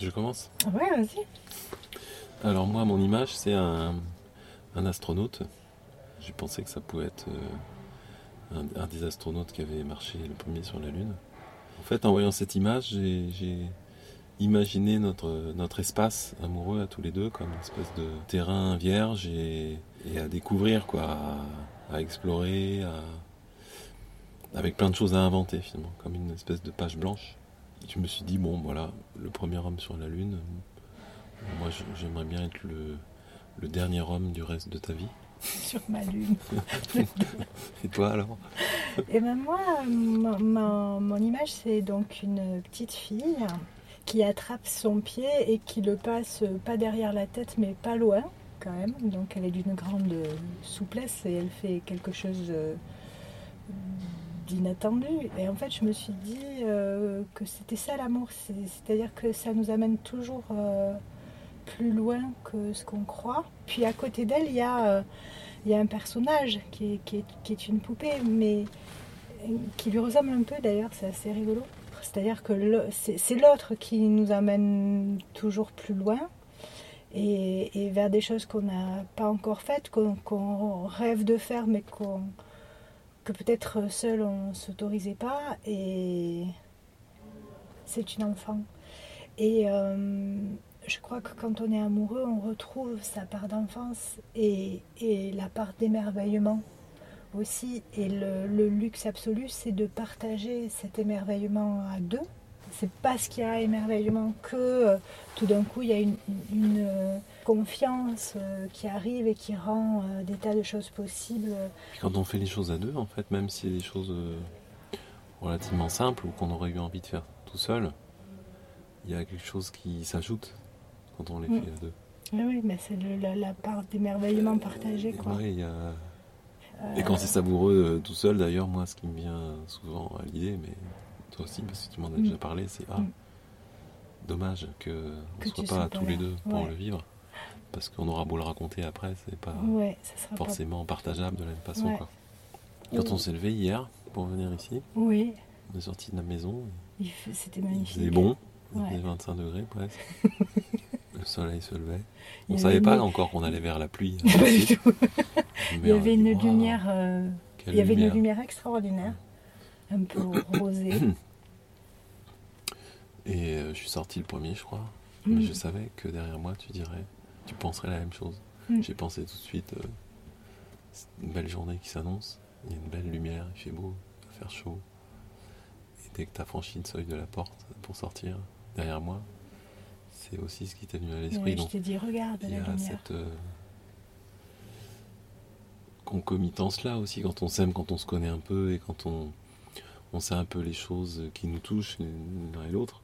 Je commence Ouais, vas-y. Alors moi, mon image, c'est un, un astronaute. J'ai pensé que ça pouvait être euh, un, un des astronautes qui avait marché le premier sur la Lune. En fait, en voyant cette image, j'ai imaginé notre, notre espace amoureux à tous les deux comme une espèce de terrain vierge et, et à découvrir, quoi, à, à explorer, à- avec plein de choses à inventer finalement, comme une espèce de page blanche. Je me suis dit, bon voilà, le premier homme sur la Lune, moi j'aimerais bien être le, le dernier homme du reste de ta vie. Sur ma lune. Et toi alors? Et ben moi, mon, mon- mon image, c'est donc une petite fille qui attrape son pied et qui le passe pas derrière la tête, mais pas loin quand même. Donc elle est d'une grande souplesse et elle fait quelque chose d'inattendu. Et en fait, je me suis dit euh, que c'était ça l'amour, C'est- c'est-à-dire que ça nous amène toujours euh, plus loin que ce qu'on croit. Puis à côté d'elle, il y a euh, y a un personnage qui est, qui est- une poupée, mais qui lui ressemble un peu d'ailleurs, c'est assez rigolo. C'est-à-dire que c'est l'autre qui nous amène toujours plus loin et, vers des choses qu'on n'a pas encore faites, qu'on rêve de faire, mais qu'on que peut-être seul on ne s'autorisait pas. Et c'est une enfant. Et euh, je crois que quand on est amoureux, on retrouve sa part d'enfance et, et la part d'émerveillement aussi. Et le, luxe absolu, c'est de partager cet émerveillement à deux. C'est parce qu'il y a émerveillement que euh, tout d'un coup il y a une, euh, confiance euh, qui arrive et qui rend euh, des tas de choses possibles. Quand on fait les choses à deux, en fait, même si c'est des choses euh, relativement simples ou qu'on aurait eu envie de faire tout seul, il y a quelque chose qui s'ajoute quand on les Mm. fait à deux. Oui, oui, mais c'est la, la part d'émerveillement partagée. Quoi. Ouais, il y a- Euh, Et quand c'est savoureux tout seul, d'ailleurs, moi, ce qui me vient souvent à l'idée, mais toi aussi, parce que tu m'en as Mm. déjà parlé, c'est ah, Mm. dommage que Que ne soit pas tous les deux pour Ouais. le vivre, parce qu'on aura beau le raconter après, c'est pas ouais, ça sera forcément partageable de la même façon. Ouais. quoi. Quand on s'est levé hier pour venir ici. Oui, on est sorti de la maison, c'était il magnifique. faisait bon, il Ouais. faisait 25 degrés presque. le soleil se levait. On y savait avait pas une- encore qu'on allait vers la pluie. Du tout. Il y avait une lumière, euh, quelle il y avait lumière. une lumière extraordinaire, un peu rosée. Et euh, je suis sorti le premier, je crois. Mm. Mais je savais que derrière moi, tu dirais, tu penserais la même chose. Mm. J'ai pensé tout de suite, euh, c'est une belle journée qui s'annonce. Il y a une belle lumière, il fait beau, il va faire chaud. Et dès que tu as franchi le seuil de la porte pour sortir, derrière moi, c'est aussi ce qui t'est venu à l'esprit. Ouais, je t'ai dit, regarde il y a cette euh, concomitance-là aussi, quand on s'aime, quand on se connaît un peu et quand on, on sait un peu les choses qui nous touchent l'un et l'autre.